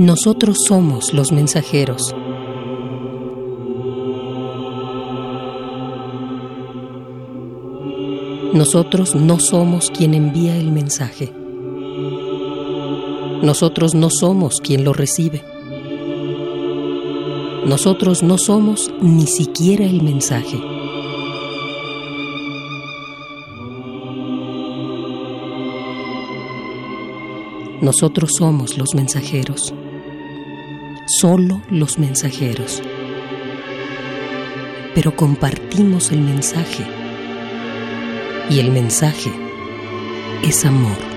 Nosotros somos los mensajeros. Nosotros no somos quien envía el mensaje. Nosotros no somos quien lo recibe. Nosotros no somos ni siquiera el mensaje. Nosotros somos los mensajeros, solo los mensajeros. Pero compartimos el mensaje y el mensaje es amor.